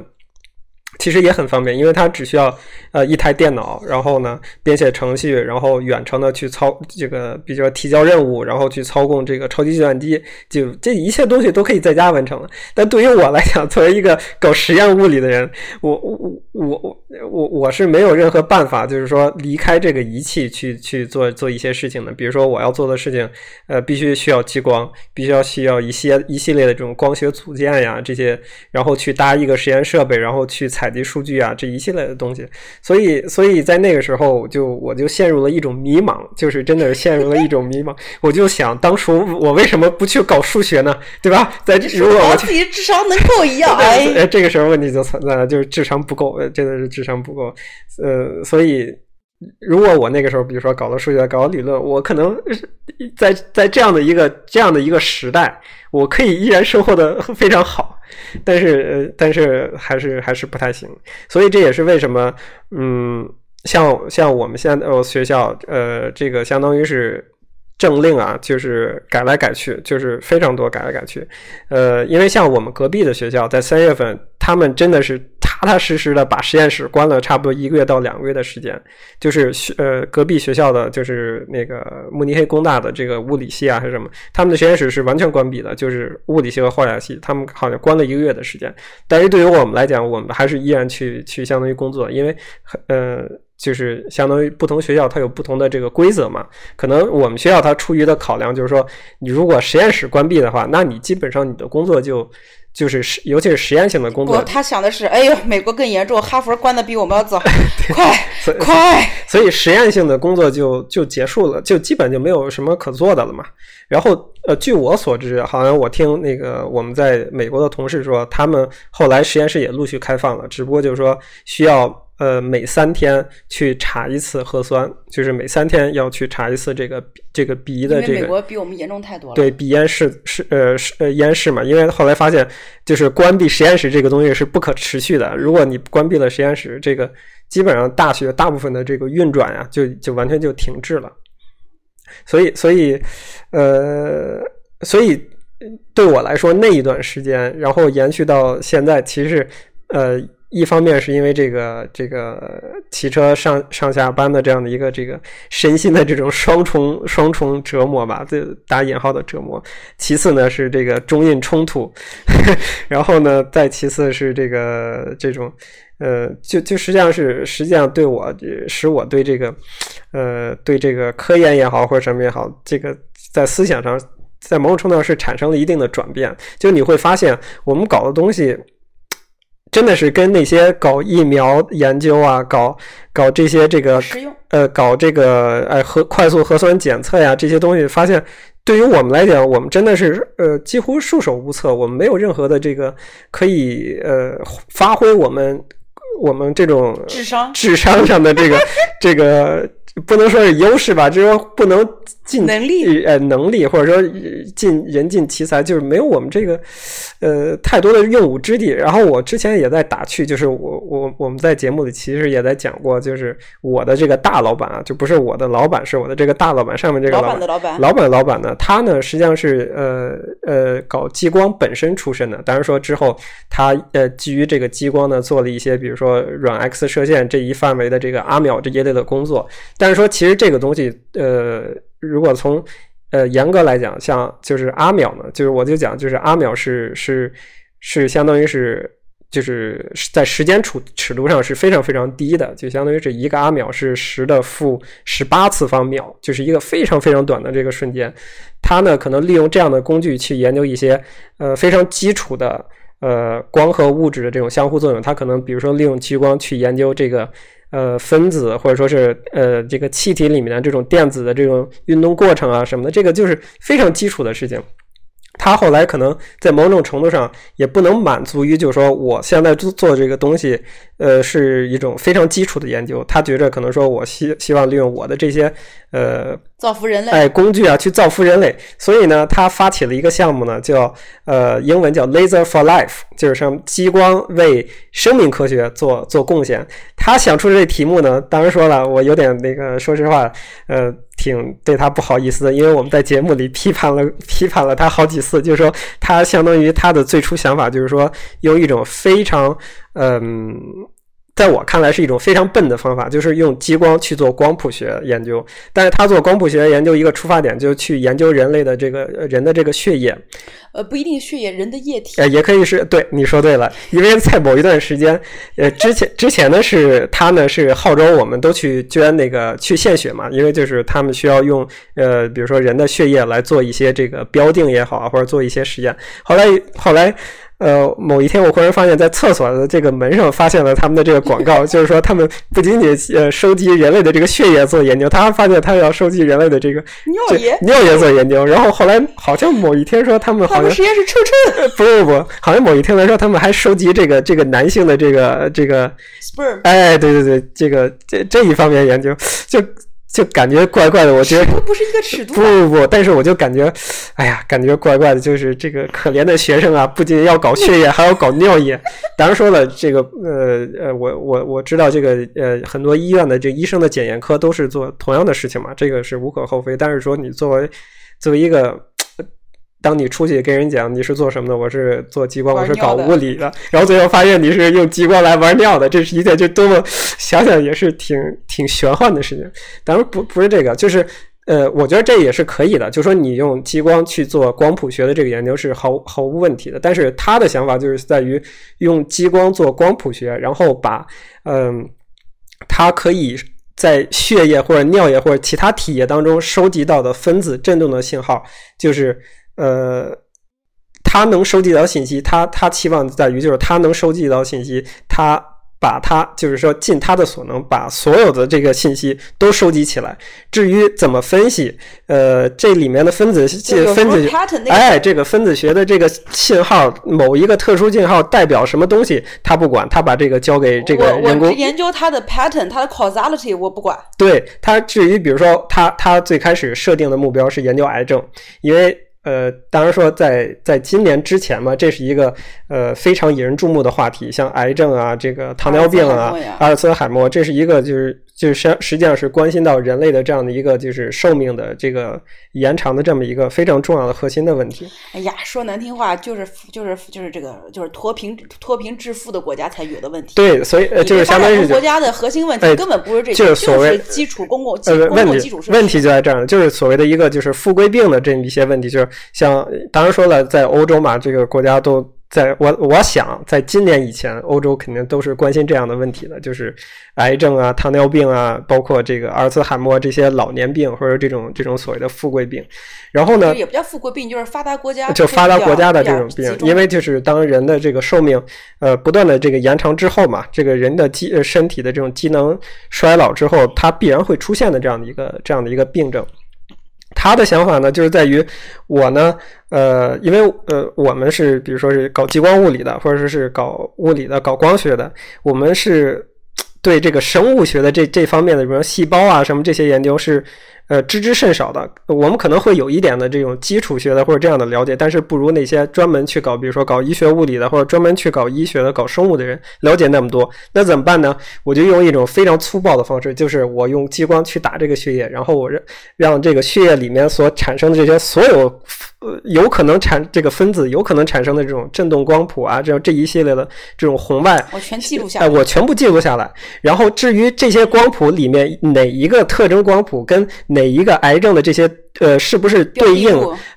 其实也很方便，因为它只需要呃一台电脑，然后呢编写程序，然后远程的去操这个，比如说提交任务，然后去操控这个超级计算机，就这一切东西都可以在家完成了。但对于我来讲，作为一个搞实验物理的人，我我我我我我是没有任何办法，就是说离开这个仪器去去做做一些事情的。比如说我要做的事情，呃，必须需要激光，必须要需要一些一系列的这种光学组件呀这些，然后去搭一个实验设备，然后去采。采集数据啊，这一系列的东西，所以，所以在那个时候，就我就陷入了一种迷茫，就是真的是陷入了一种迷茫。我就想，当初我为什么不去搞数学呢？对吧？在如果我自己智商能够一样，哎，这个时候问题就存在了，就是智商不够，真的是智商不够。呃，所以，如果我那个时候，比如说搞了数学，搞了理论，我可能在在这样的一个这样的一个时代，我可以依然生活的非常好。但是，呃，但是还是还是不太行，所以这也是为什么，嗯，像像我们现在呃学校，呃，这个相当于是。政令啊，就是改来改去，就是非常多改来改去。呃，因为像我们隔壁的学校，在三月份，他们真的是踏踏实实的把实验室关了差不多一个月到两个月的时间。就是学呃隔壁学校的，就是那个慕尼黑工大的这个物理系啊，还是什么，他们的实验室是完全关闭的，就是物理系和化学系，他们好像关了一个月的时间。但是对于我们来讲，我们还是依然去去相当于工作，因为呃。就是相当于不同学校它有不同的这个规则嘛，可能我们学校它出于的考量就是说，你如果实验室关闭的话，那你基本上你的工作就就是实，尤其是实验性的工作。他想的是，哎呦，美国更严重，哈佛关的比我们要早，快快，所以实验性的工作就就结束了，就基本就没有什么可做的了嘛。然后呃，据我所知，好像我听那个我们在美国的同事说，他们后来实验室也陆续开放了，只不过就是说需要。呃，每三天去查一次核酸，就是每三天要去查一次这个这个鼻的这个。美国比我们严重太多了。对，鼻咽室是呃是呃咽室嘛，因为后来发现，就是关闭实验室这个东西是不可持续的。如果你关闭了实验室，这个基本上大学大部分的这个运转呀，就就完全就停滞了。所以，所以，呃，所以对我来说那一段时间，然后延续到现在，其实呃。一方面是因为这个这个骑车上上下班的这样的一个这个身心的这种双重双重折磨吧，这打引号的折磨。其次呢是这个中印冲突，然后呢再其次是这个这种呃，就就实际上是实际上对我使我对这个呃对这个科研也好或者什么也好，这个在思想上在某种程度上是产生了一定的转变。就你会发现我们搞的东西。真的是跟那些搞疫苗研究啊，搞搞这些这个呃，搞这个哎核快速核酸检测呀，这些东西，发现对于我们来讲，我们真的是呃几乎束手无策，我们没有任何的这个可以呃发挥我们我们这种智商智商上的这个 这个不能说是优势吧，就是说不能。尽能力呃能力或者说尽人尽其才，就是没有我们这个呃太多的用武之地。然后我之前也在打趣，就是我我我们在节目里其实也在讲过，就是我的这个大老板啊，就不是我的老板，是我的这个大老板上面这个老板的老板。老板老板呢，他呢实际上是呃呃搞激光本身出身的。当然说之后他呃基于这个激光呢做了一些，比如说软 X 射线这一范围的这个阿秒这一类的工作。但是说其实这个东西呃。如果从呃严格来讲，像就是阿秒呢，就是我就讲，就是阿秒是是是相当于是就是在时间尺尺度上是非常非常低的，就相当于是一个阿秒是十的负十八次方秒，就是一个非常非常短的这个瞬间。它呢可能利用这样的工具去研究一些呃非常基础的呃光和物质的这种相互作用。它可能比如说利用激光去研究这个。呃，分子或者说是呃，这个气体里面的这种电子的这种运动过程啊什么的，这个就是非常基础的事情。他后来可能在某种程度上也不能满足于，就是说我现在做做这个东西，呃，是一种非常基础的研究。他觉着可能说我希希望利用我的这些呃造福人类，哎工具啊去造福人类。所以呢，他发起了一个项目呢，叫呃英文叫 Laser for Life，就是什么激光为生命科学做做贡献。他想出这题目呢，当然说了，我有点那个，说实话，呃。挺对他不好意思的，因为我们在节目里批判了 批判了他好几次，就是说他相当于他的最初想法就是说用一种非常嗯，在我看来是一种非常笨的方法，就是用激光去做光谱学研究。但是他做光谱学研究一个出发点就是去研究人类的这个人的这个血液。呃，不一定血液，人的液体，呃，也可以是对你说对了，因为在某一段时间，呃，之前之前呢是他呢是号召我们都去捐那个去献血嘛，因为就是他们需要用呃，比如说人的血液来做一些这个标定也好啊，或者做一些实验。后来后来。呃，某一天我忽然发现，在厕所的这个门上发现了他们的这个广告，就是说他们不仅仅呃收集人类的这个血液做研究，他还发现他要收集人类的这个尿液尿液做研究。然后后来好像某一天说他们好像实验室臭臭，不不不，好像某一天来说他们还收集这个这个男性的这个这个 sperm，哎，对对对，这个这这一方面研究就。就感觉怪怪的，我觉得不是一个尺度。不不不，但是我就感觉，哎呀，感觉怪怪的。就是这个可怜的学生啊，不仅要搞血液，还要搞尿液。当然说了，这个呃呃，我我我知道这个呃，很多医院的这医生的检验科都是做同样的事情嘛，这个是无可厚非。但是说你作为作为一个。当你出去跟人讲你是做什么的，我是做激光，我是搞物理的，然后最后发现你是用激光来玩尿的，这是一件就多么想想也是挺挺玄幻的事情。当然不不是这个，就是呃，我觉得这也是可以的，就说你用激光去做光谱学的这个研究是毫毫无问题的。但是他的想法就是在于用激光做光谱学，然后把嗯，它可以在血液或者尿液或者其他体液当中收集到的分子振动的信号，就是。呃，他能收集到信息，他他期望在于就是他能收集到信息，他把他就是说尽他的所能把所有的这个信息都收集起来。至于怎么分析，呃，这里面的分子分子哎，这个分子学的这个信号，某一个特殊信号代表什么东西，他不管，他把这个交给这个人工研究它的 pattern，它的 causality 我不管。对他，至于比如说他他最开始设定的目标是研究癌症，因为。呃，当然说，在在今年之前嘛，这是一个呃非常引人注目的话题，像癌症啊，这个糖尿病啊，阿尔茨海默，这是一个就是就是实实际上是关心到人类的这样的一个就是寿命的这个延长的这么一个非常重要的核心的问题。哎呀，说难听话就是就是就是这个就是脱贫脱贫致富的国家才有的问题。对，所以就是相当于国家的核心问题根本不是这，就是所谓基础公共呃问题问题就在这儿，就是所谓的一个就是富贵病的这么一些问题，就是。像当然说了，在欧洲嘛，这个国家都在我我想，在今年以前，欧洲肯定都是关心这样的问题的，就是癌症啊、糖尿病啊，包括这个阿尔茨海默这些老年病，或者这种这种所谓的富贵病。然后呢，也不叫富贵病，就是发达国家就发达国家的这种病，因为就是当人的这个寿命呃不断的这个延长之后嘛，这个人的机身体的这种机能衰老之后，它必然会出现的这样的一个这样的一个病症。他的想法呢，就是在于我呢，呃，因为呃，我们是比如说是搞激光物理的，或者说是搞物理的、搞光学的，我们是对这个生物学的这这方面的，比如细胞啊什么这些研究是。呃，知之甚少的，我们可能会有一点的这种基础学的或者这样的了解，但是不如那些专门去搞，比如说搞医学物理的或者专门去搞医学的、搞生物的人了解那么多。那怎么办呢？我就用一种非常粗暴的方式，就是我用激光去打这个血液，然后我让让这个血液里面所产生的这些所有。呃，有可能产这个分子有可能产生的这种振动光谱啊，这样这一系列的这种红外，我全记录下来。哎，我全部记录下来。然后至于这些光谱里面哪一个特征光谱跟哪每一个癌症的这些。呃，是不是对应？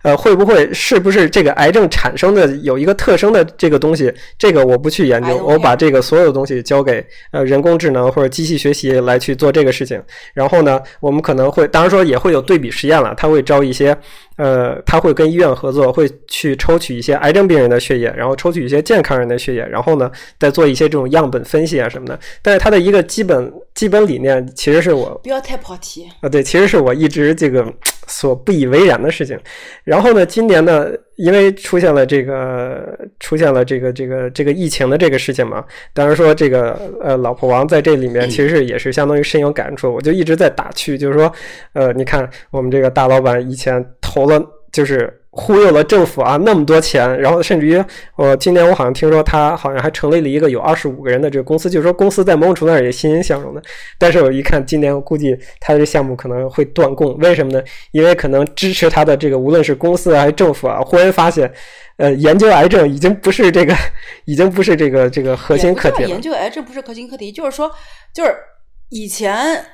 呃，会不会是不是这个癌症产生的有一个特征的这个东西？这个我不去研究，我把这个所有的东西交给呃人工智能或者机器学习来去做这个事情。然后呢，我们可能会，当然说也会有对比实验了。他会招一些，呃，他会跟医院合作，会去抽取一些癌症病人的血液，然后抽取一些健康人的血液，然后呢，再做一些这种样本分析啊什么的。但是它的一个基本基本理念，其实是我不要太跑题啊，对，其实是我一直这个。所不以为然的事情。然后呢，今年呢，因为出现了这个出现了这个这个这个疫情的这个事情嘛，当然说这个呃，老婆王在这里面其实也是相当于深有感触。我就一直在打趣，就是说，呃，你看我们这个大老板以前投了就是。忽悠了政府啊，那么多钱，然后甚至于，我今年我好像听说他好像还成立了一个有二十五个人的这个公司，就是说公司在某种程度上也欣欣向荣的。但是我一看今年，我估计他的项目可能会断供，为什么呢？因为可能支持他的这个无论是公司还是政府啊，忽然发现，呃，研究癌症已经不是这个，已经不是这个这个核心课题了。研究癌症不是核心课题，就是说，就是以前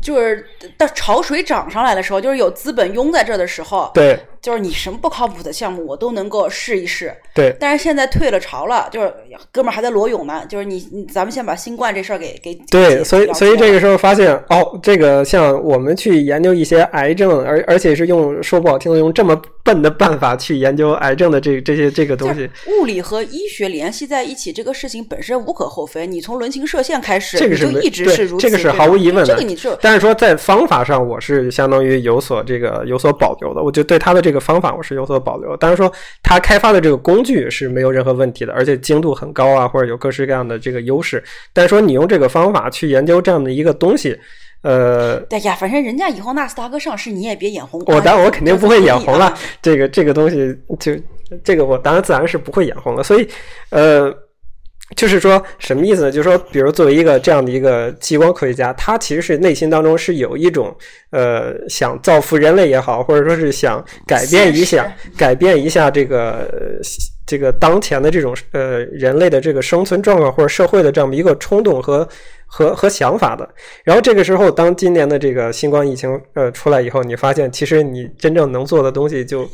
就是到潮水涨上来的时候，就是有资本拥在这的时候，对。就是你什么不靠谱的项目，我都能够试一试。对，但是现在退了潮了，就是哥们儿还在裸泳呢。就是你，咱们先把新冠这事儿给给对，所以所以这个时候发现哦，这个像我们去研究一些癌症，而而且是用说不好听的用这么笨的办法去研究癌症的这这些这个东西，物理和医学联系在一起，这个事情本身无可厚非。你从伦琴射线开始，这个是一直是如此，这个是毫无疑问的。这个你是，但是说在方法上，我是相当于有所这个有所保留的。我就对他的这个方法我是有所保留，当然说他开发的这个工具是没有任何问题的，而且精度很高啊，或者有各式各样的这个优势。但是说你用这个方法去研究这样的一个东西，呃，对呀，反正人家以后纳斯达克上市，你也别眼红。我当然我肯定不会眼红了，这个这个东西就这个我当然自然是不会眼红了。所以，呃。就是说什么意思呢？就是说，比如作为一个这样的一个激光科学家，他其实是内心当中是有一种呃想造福人类也好，或者说是想改变一下、改变一下这个这个当前的这种呃人类的这个生存状况或者社会的这样的一个冲动和和和想法的。然后这个时候，当今年的这个新冠疫情呃出来以后，你发现其实你真正能做的东西就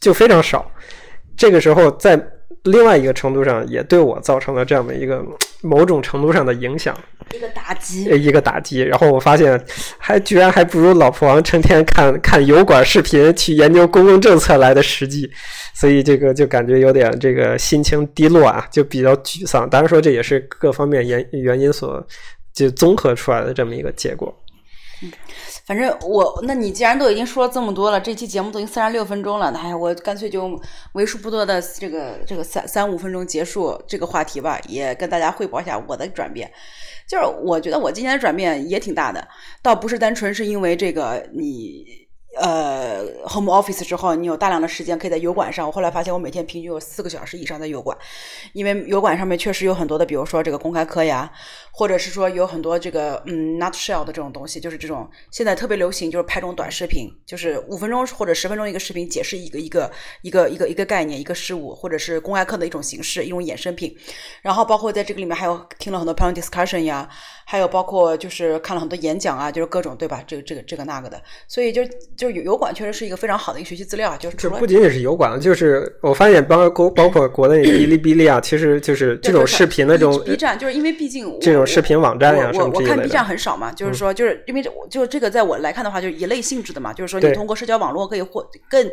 就非常少。这个时候在。另外一个程度上，也对我造成了这样的一个 某种程度上的影响，一个打击，一个打击。然后我发现，还居然还不如老婆王成天看 看油管视频去研究公共政策来的实际，所以这个就感觉有点这个心情低落啊，就比较沮丧。当然说这也是各方面原原因所就综合出来的这么一个结果。嗯。反正我，那你既然都已经说了这么多了，这期节目都已经三十六分钟了，哎，我干脆就为数不多的这个这个三三五分钟结束这个话题吧，也跟大家汇报一下我的转变。就是我觉得我今年的转变也挺大的，倒不是单纯是因为这个你。呃，home office 之后，你有大量的时间可以在油管上。我后来发现，我每天平均有四个小时以上在油管，因为油管上面确实有很多的，比如说这个公开课呀，或者是说有很多这个嗯 nutshell 的这种东西，就是这种现在特别流行，就是拍这种短视频，就是五分钟或者十分钟一个视频，解释一个一个一个一个一个概念、一个事物，或者是公开课的一种形式、一种衍生品。然后包括在这个里面还有听了很多 panel discussion 呀。还有包括就是看了很多演讲啊，就是各种对吧？这个这个这个那个的，所以就就油管确实是一个非常好的一个学习资料啊。就是这不仅仅是油管，就是我发现包括包括国内哔哩哔哩啊，其实就是这种视频的这种 B 站，就是因为毕竟这种视频网站呀什么我我看 B 站很少嘛，就是说就是因为就这个在我来看的话，就是一类性质的嘛，就是说你通过社交网络可以获更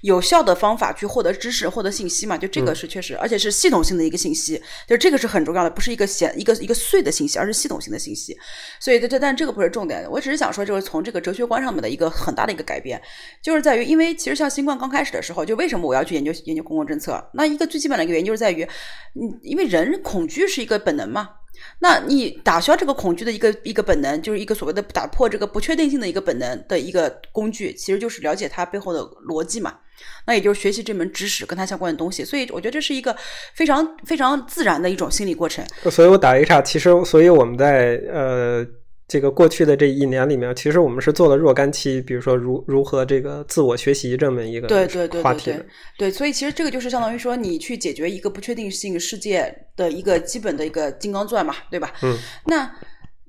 有效的方法去获得知识、获得信息嘛，就这个是确实，而且是系统性的一个信息，就这个是很重要的，不是一个显一个一个碎的信息，而是系统性的。信息，所以这这但这个不是重点，我只是想说，就是从这个哲学观上面的一个很大的一个改变，就是在于，因为其实像新冠刚开始的时候，就为什么我要去研究研究公共政策？那一个最基本的一个原因就是在于，嗯，因为人恐惧是一个本能嘛，那你打消这个恐惧的一个一个本能，就是一个所谓的打破这个不确定性的一个本能的一个工具，其实就是了解它背后的逻辑嘛。那也就是学习这门知识跟它相关的东西，所以我觉得这是一个非常非常自然的一种心理过程。所以我打一岔，其实，所以我们在呃这个过去的这一年里面，其实我们是做了若干期，比如说如如何这个自我学习这么一个对对对话题。对，所以其实这个就是相当于说你去解决一个不确定性世界的一个基本的一个金刚钻嘛，对吧？嗯。那。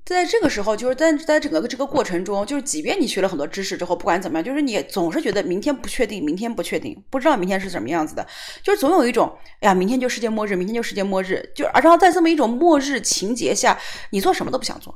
在这个时候，就是在在整个这个过程中，就是即便你学了很多知识之后，不管怎么样，就是你总是觉得明天不确定，明天不确定，不知道明天是什么样子的，就是总有一种，哎呀，明天就世界末日，明天就世界末日，就然后在这么一种末日情节下，你做什么都不想做，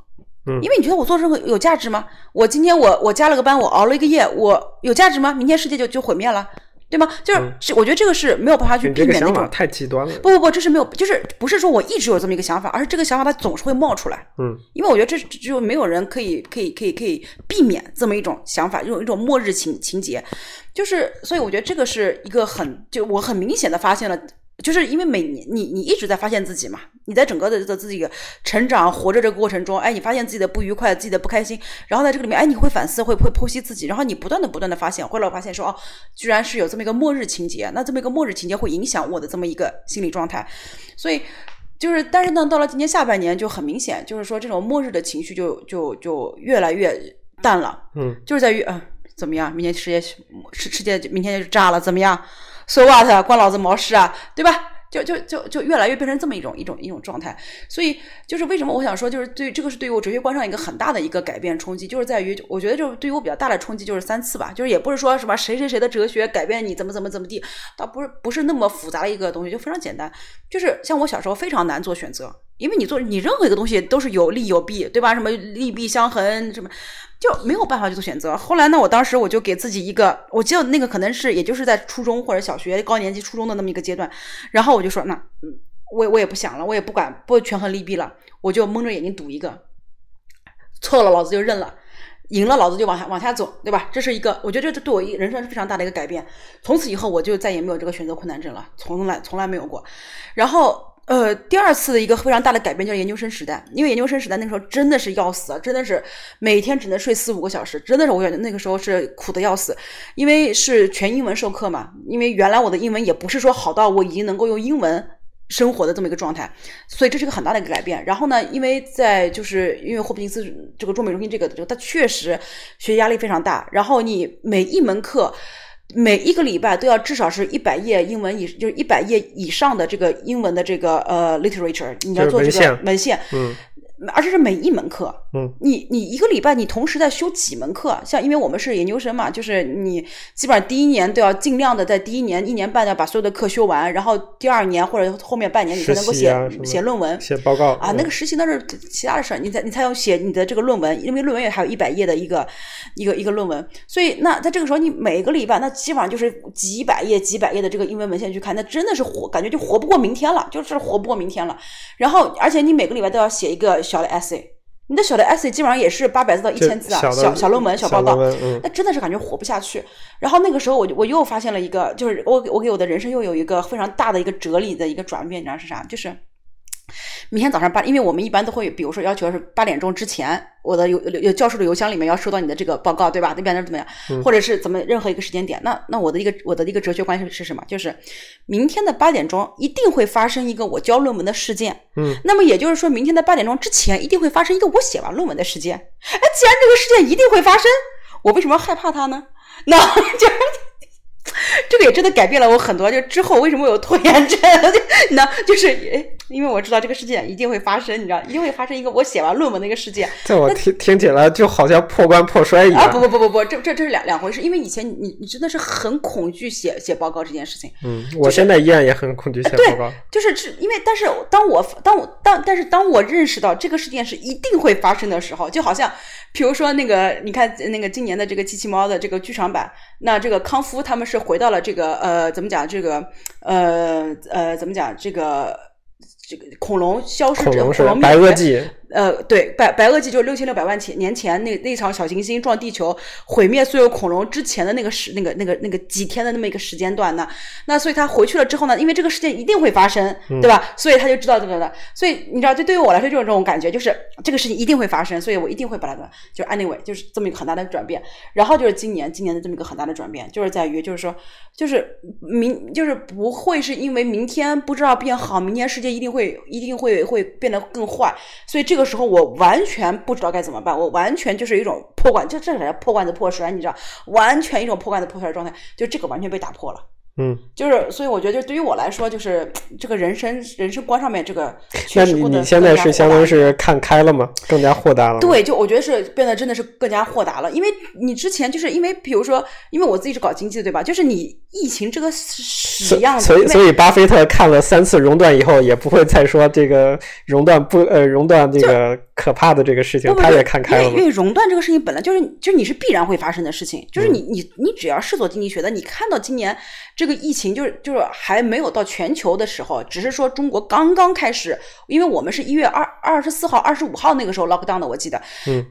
嗯，因为你觉得我做任何有价值吗？我今天我我加了个班，我熬了一个夜，我有价值吗？明天世界就就毁灭了。对吗？就是这，我觉得这个是没有办法去避免那种。想法太极端了。不不不，这是没有，就是不是说我一直有这么一个想法，而是这个想法它总是会冒出来。嗯，因为我觉得这是就没有人可以可以可以可以避免这么一种想法，一种一种末日情情节，就是所以我觉得这个是一个很就我很明显的发现了。就是因为每年你你一直在发现自己嘛，你在整个的的自己成长活着这个过程中，哎，你发现自己的不愉快，自己的不开心，然后在这个里面，哎，你会反思，会会剖析自己，然后你不断的不断的发现，后来我发现说，哦，居然是有这么一个末日情节，那这么一个末日情节会影响我的这么一个心理状态，所以就是，但是呢，到了今年下半年就很明显，就是说这种末日的情绪就就就越来越淡了，嗯，就是在于，嗯、怎么样，明天世界世世界明天就炸了，怎么样？So what？关老子毛事啊，对吧？就就就就越来越变成这么一种一种一种状态，所以就是为什么我想说，就是对这个是对于我哲学观上一个很大的一个改变冲击，就是在于我觉得就是对于我比较大的冲击就是三次吧，就是也不是说什么谁谁谁的哲学改变你怎么怎么怎么地，倒不是不是那么复杂的一个东西，就非常简单，就是像我小时候非常难做选择，因为你做你任何一个东西都是有利有弊，对吧？什么利弊相衡，什么就没有办法去做选择。后来呢，我当时我就给自己一个，我记得那个可能是也就是在初中或者小学高年级初中的那么一个阶段，然后我就说那嗯，我我也不想了，我也不管不权衡利弊了，我就蒙着眼睛赌一个，错了老子就认了。赢了，老子就往下往下走，对吧？这是一个，我觉得这对我一人生是非常大的一个改变。从此以后，我就再也没有这个选择困难症了，从来从来没有过。然后，呃，第二次的一个非常大的改变就是研究生时代，因为研究生时代那个时候真的是要死啊，真的是每天只能睡四五个小时，真的是我感觉那个时候是苦的要死，因为是全英文授课嘛。因为原来我的英文也不是说好到我已经能够用英文。生活的这么一个状态，所以这是个很大的一个改变。然后呢，因为在就是因为霍普金斯这个中美中心这个，就它确实学习压力非常大。然后你每一门课每一个礼拜都要至少是一百页英文以，就是一百页以上的这个英文的这个呃 literature，你要做这个文献，嗯。而且是每一门课，嗯，你你一个礼拜你同时在修几门课？像因为我们是研究生嘛，就是你基本上第一年都要尽量的在第一年一年半要把所有的课修完，然后第二年或者后面半年你才能够写、啊、写论文、写报告啊。那个实习那是其他的事儿，你才你才要写你的这个论文，因为论文也还有一百页的一个一个一个论文，所以那在这个时候你每个礼拜那基本上就是几百页几百页的这个英文文献去看，那真的是活感觉就活不过明天了，就是活不过明天了。然后而且你每个礼拜都要写一个。小的 essay，你的小的 essay 基本上也是八百字到一千字啊，小小论文、小报告，嗯、那真的是感觉活不下去。然后那个时候，我我又发现了一个，就是我我给我的人生又有一个非常大的一个哲理的一个转变，你知道是啥？就是明天早上八，因为我们一般都会，比如说要求是八点钟之前，我的有有教授的邮箱里面要收到你的这个报告，对吧？那边怎么样？嗯、或者是怎么任何一个时间点？那那我的一个我的一个哲学观是是什么？就是明天的八点钟一定会发生一个我交论文的事件。嗯，那么也就是说明天的八点钟之前一定会发生一个我写完论文的事件。哎，既然这个事件一定会发生，我为什么要害怕它呢？那 就。这个也真的改变了我很多，就之后为什么有拖延症？那就是因为我知道这个事件一定会发生，你知道，一定会发生一个我写完论文的一个事件。在我听听起来就好像破罐破摔一样。啊不不不不不，这这这是两两回事。因为以前你你真的是很恐惧写写报告这件事情。嗯，我现在依然也很恐惧写报告。就是是因为，但是当我当我当但是当我认识到这个事件是一定会发生的时候，就好像比如说那个你看那个今年的这个机器猫的这个剧场版，那这个康夫他们是回到了这个呃怎么讲这个呃呃怎么讲这个这个恐龙消失恐龙是白垩纪。呃，对，白白垩纪就是六千六百万前年前那那场小行星撞地球，毁灭所有恐龙之前的那个时那个那个那个几天的那么一个时间段呢？那所以他回去了之后呢，因为这个事件一定会发生，对吧？所以他就知道这个的。所以你知道，这对于我来说就是这种感觉，就是这个事情一定会发生，所以我一定会把它的，就是 anyway，就是这么一个很大的转变。然后就是今年今年的这么一个很大的转变，就是在于就是说，就是明就是不会是因为明天不知道变好，明天世界一定会一定会会变得更坏，所以这个。时候我完全不知道该怎么办，我完全就是一种破罐，就这才叫破罐子破摔，你知道，完全一种破罐子破摔的状态，就这个完全被打破了。嗯，就是所以我觉得，就对于我来说，就是这个人生人生观上面这个那你你现在是相当于是看开了吗？更加豁达了？对，就我觉得是变得真的是更加豁达了，因为你之前就是因为比如说，因为我自己是搞经济的，对吧？就是你疫情这个屎所样子，所以所以巴菲特看了三次熔断以后，也不会再说这个熔断不呃熔断这个可怕的这个事情，他也看开了嘛因为熔断这个事情本来就是就是你是必然会发生的事情，嗯就是你你你只要是做经济学的，你看到今年这个疫情就是就是还没有到全球的时候，只是说中国刚刚开始，因为我们是一月二二十四号、二十五号那个时候 lock down 的，我记得，嗯。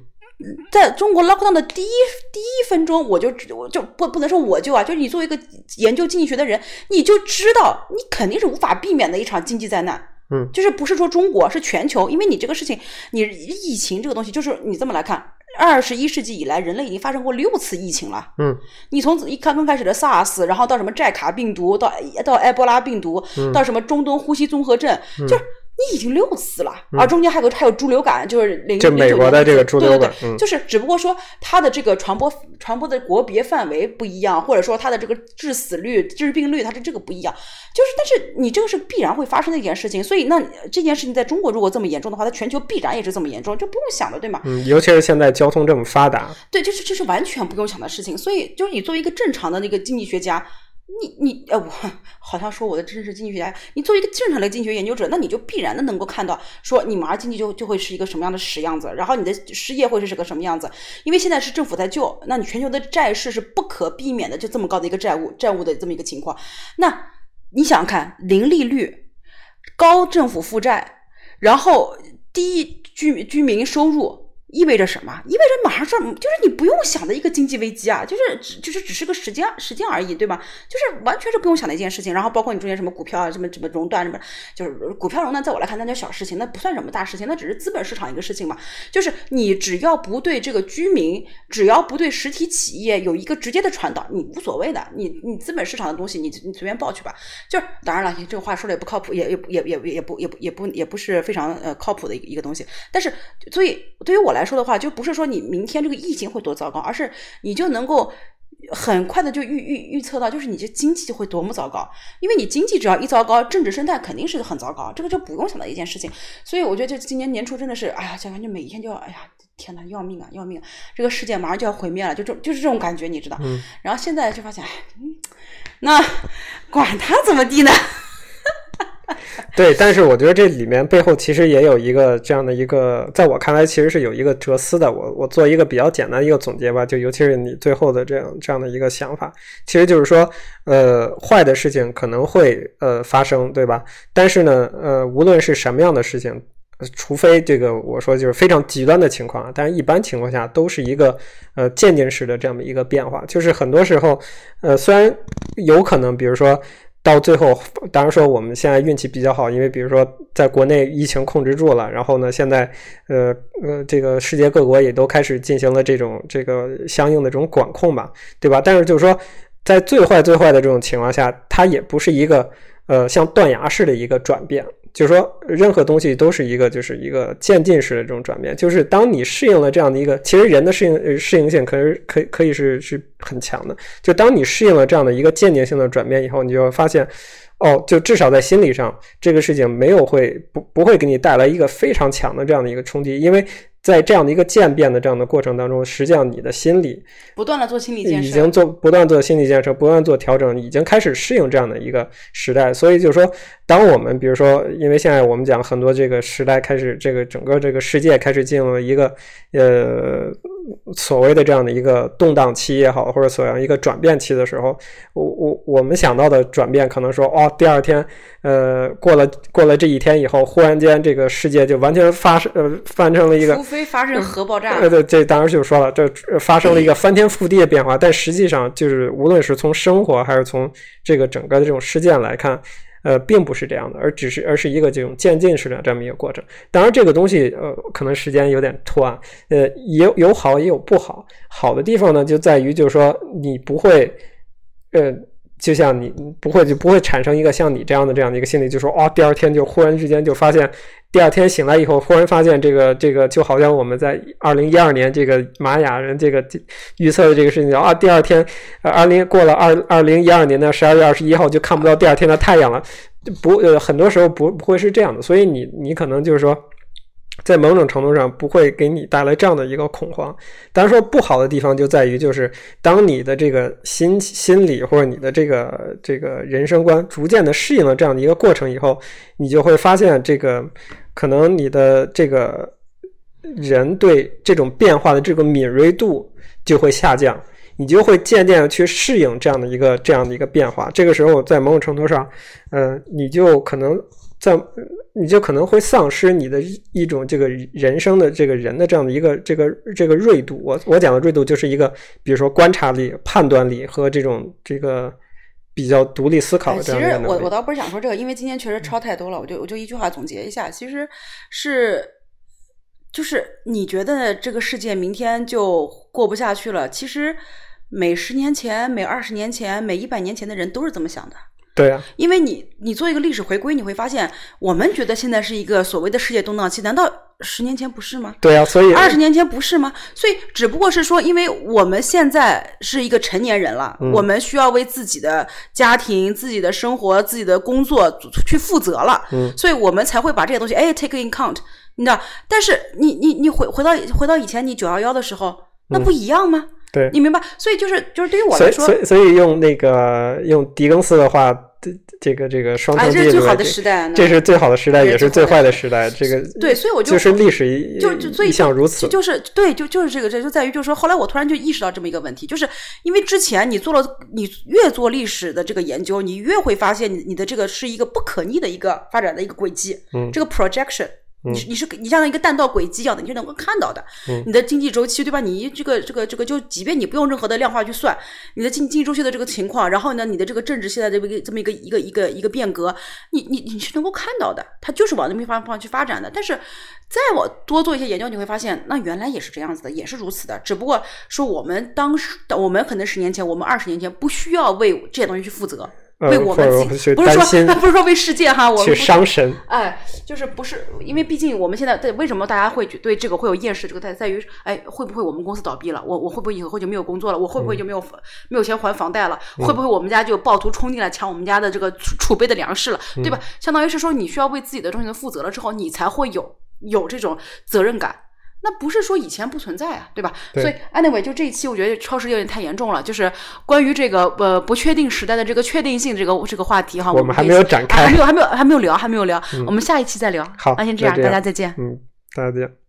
在中国 lockdown 的第一第一分钟，我就我就不不能说我就啊，就是你作为一个研究经济学的人，你就知道你肯定是无法避免的一场经济灾难。嗯，就是不是说中国是全球，因为你这个事情，你疫情这个东西，就是你这么来看，二十一世纪以来，人类已经发生过六次疫情了。嗯，你从一刚刚开始的 SARS，然后到什么寨卡病毒，到到埃博拉病毒，到什么中东呼吸综合症，就是你已经六次了，而中间还有还有猪流感，就是零就美国的这个猪流感对对对，嗯就是只不过说它的这个传播传播的国别范围不一样，或者说它的这个致死率、致病率，它是这个不一样。就是，但是你这个是必然会发生的一件事情，所以那这件事情在中国如果这么严重的话，它全球必然也是这么严重，就不用想了，对吗？嗯，尤其是现在交通这么发达，对，这是这是完全不用想的事情。所以，就是你作为一个正常的那个经济学家，你你呃，我 好像说我的真是经济学家，你作为一个正常的经济学研究者，那你就必然的能够看到，说你马上经济就就会是一个什么样的屎样子，然后你的失业会是个什么样子。因为现在是政府在救，那你全球的债市是不可避免的，就这么高的一个债务债务的这么一个情况。那你想想看，零利率、高政府负债，然后低居居民收入。意味着什么？意味着马上说，就是你不用想的一个经济危机啊，就是只就是只是个时间时间而已，对吧？就是完全是不用想的一件事情。然后包括你中间什么股票啊，什么什么熔断什么，就是股票熔断，在我来看那叫小事情，那不算什么大事情，那只是资本市场一个事情嘛。就是你只要不对这个居民，只要不对实体企业有一个直接的传导，你无所谓的。你你资本市场的东西，你你随便报去吧。就是当然了，这个话说的也不靠谱，也也也也也不也不也不也不是非常呃靠谱的一个一个东西。但是所以对于我来说的话，就不是说你明天这个疫情会多糟糕，而是你就能够很快的就预预预测到，就是你这经济会多么糟糕。因为你经济只要一糟糕，政治生态肯定是很糟糕，这个就不用想的一件事情。所以我觉得，就今年年初真的是，哎呀，感觉每一天就要，哎呀，天呐，要命啊，要命、啊！这个世界马上就要毁灭了，就这就是这种感觉，你知道？嗯。然后现在就发现，哎，嗯，那管他怎么地呢？对，但是我觉得这里面背后其实也有一个这样的一个，在我看来其实是有一个哲思的。我我做一个比较简单的一个总结吧，就尤其是你最后的这样这样的一个想法，其实就是说，呃，坏的事情可能会呃发生，对吧？但是呢，呃，无论是什么样的事情。除非这个我说就是非常极端的情况，但是一般情况下都是一个呃渐进式的这样的一个变化。就是很多时候，呃，虽然有可能，比如说到最后，当然说我们现在运气比较好，因为比如说在国内疫情控制住了，然后呢，现在呃呃这个世界各国也都开始进行了这种这个相应的这种管控吧，对吧？但是就是说，在最坏最坏的这种情况下，它也不是一个呃像断崖式的一个转变。就是说，任何东西都是一个，就是一个渐进式的这种转变。就是当你适应了这样的一个，其实人的适应适应性可是可以可以是是很强的。就当你适应了这样的一个渐进性的转变以后，你就发现，哦，就至少在心理上，这个事情没有会不不会给你带来一个非常强的这样的一个冲击，因为在这样的一个渐变的这样的过程当中，实际上你的心理不断的做心理建设，已经做不断做心理建设，不断做调整，已经开始适应这样的一个时代。所以就是说，当我们比如说，因为现在我们讲很多这个时代开始，这个整个这个世界开始进入了一个呃所谓的这样的一个动荡期也好，或者所样一个转变期的时候，我我我们想到的转变可能说，哦，第二天呃过了过了这一天以后，忽然间这个世界就完全发生呃翻成了一个，除非发生核爆炸，呃对，这当然就说了，这发生了一个翻天覆地的变化，但实际上就是无论是从生活还是从这个整个的这种事件来看。呃，并不是这样的，而只是而是一个这种渐进式的这么一个过程。当然，这个东西呃，可能时间有点拖啊，呃，也有好也有不好。好的地方呢，就在于就是说你不会呃就像你不会就不会产生一个像你这样的这样的一个心理，就说哦，第二天就忽然之间就发现，第二天醒来以后，忽然发现这个这个就好像我们在二零一二年这个玛雅人这个预测的这个事情啊，第二天呃二零过了二二零一二年的十二月二十一号就看不到第二天的太阳了，不呃很多时候不不会是这样的，所以你你可能就是说。在某种程度上不会给你带来这样的一个恐慌，当然说不好的地方就在于，就是当你的这个心心理或者你的这个这个人生观逐渐的适应了这样的一个过程以后，你就会发现这个可能你的这个人对这种变化的这个敏锐度就会下降，你就会渐渐的去适应这样的一个这样的一个变化。这个时候，在某种程度上，呃，你就可能。在你就可能会丧失你的一种这个人生的这个人的这样的一个这个这个锐度。我我讲的锐度就是一个，比如说观察力、判断力和这种这个比较独立思考的这样的其实我我倒不是想说这个，因为今天确实超太多了，我就我就一句话总结一下，其实是就是你觉得这个世界明天就过不下去了，其实每十年前、每二十年前、每一百年前的人都是这么想的。对啊，因为你你做一个历史回归，你会发现，我们觉得现在是一个所谓的世界动荡期，难道十年前不是吗？对啊，所以二十年前不是吗？所以只不过是说，因为我们现在是一个成年人了，我们需要为自己的家庭、自己的生活、自己的工作去负责了，嗯，所以我们才会把这些东西哎 take in count，你知道？但是你你你回回到回到以前，你九幺幺的时候，那不一样吗？对，你明白？所以就是就是对于我来说，所以所以用那个用狄更斯的话，这这个这个双哎，城记录这是最好的时代，这是最好的时代，也是最坏的时代。这个对，所以我就就是历史一就就所以一向如此就。就是对，就就是这个，这就在于就是说，后来我突然就意识到这么一个问题，就是因为之前你做了，你越做历史的这个研究，你越会发现你你的这个是一个不可逆的一个发展的一个轨迹，嗯这个 projection。你是你是你像一个弹道轨迹一样的，你是能够看到的。嗯你的经济周期对吧？你这个这个这个，就即便你不用任何的量化去算，你的经经济周期的这个情况，然后呢，你的这个政治现在这么一个这么一个一个一个一个变革，你你你是能够看到的，它就是往那边方方向去发展的。但是再我多做一些研究，你会发现，那原来也是这样子的，也是如此的。只不过说我们当时，我们可能十年前，我们二十年前不需要为这些东西去负责，呃为我们不是说不是说为世界哈，我们去伤神，哎，就是不是因为毕竟我们现在对为什么大家会对这个会有厌世？这个在在于，哎，会不会我们公司倒闭了？我我会不会以后就没有工作了？我会不会就没有、没有钱还房贷了？会不会我们家就暴徒冲进来抢我们家的这个储储备的粮食了？对吧？相当于是说你需要为自己的东西负责了之后，你才会有有这种责任感。那不是说以前不存在啊，对吧？对所以 anyway，就这一期我觉得超时有点太严重了，就是关于这个呃不确定时代的这个确定性这个这个话题哈，我们还没有展开啊还没有还没有还没有聊，还没有聊，我们下一期再聊。好那先这样，这样大家再见。嗯，大家再见。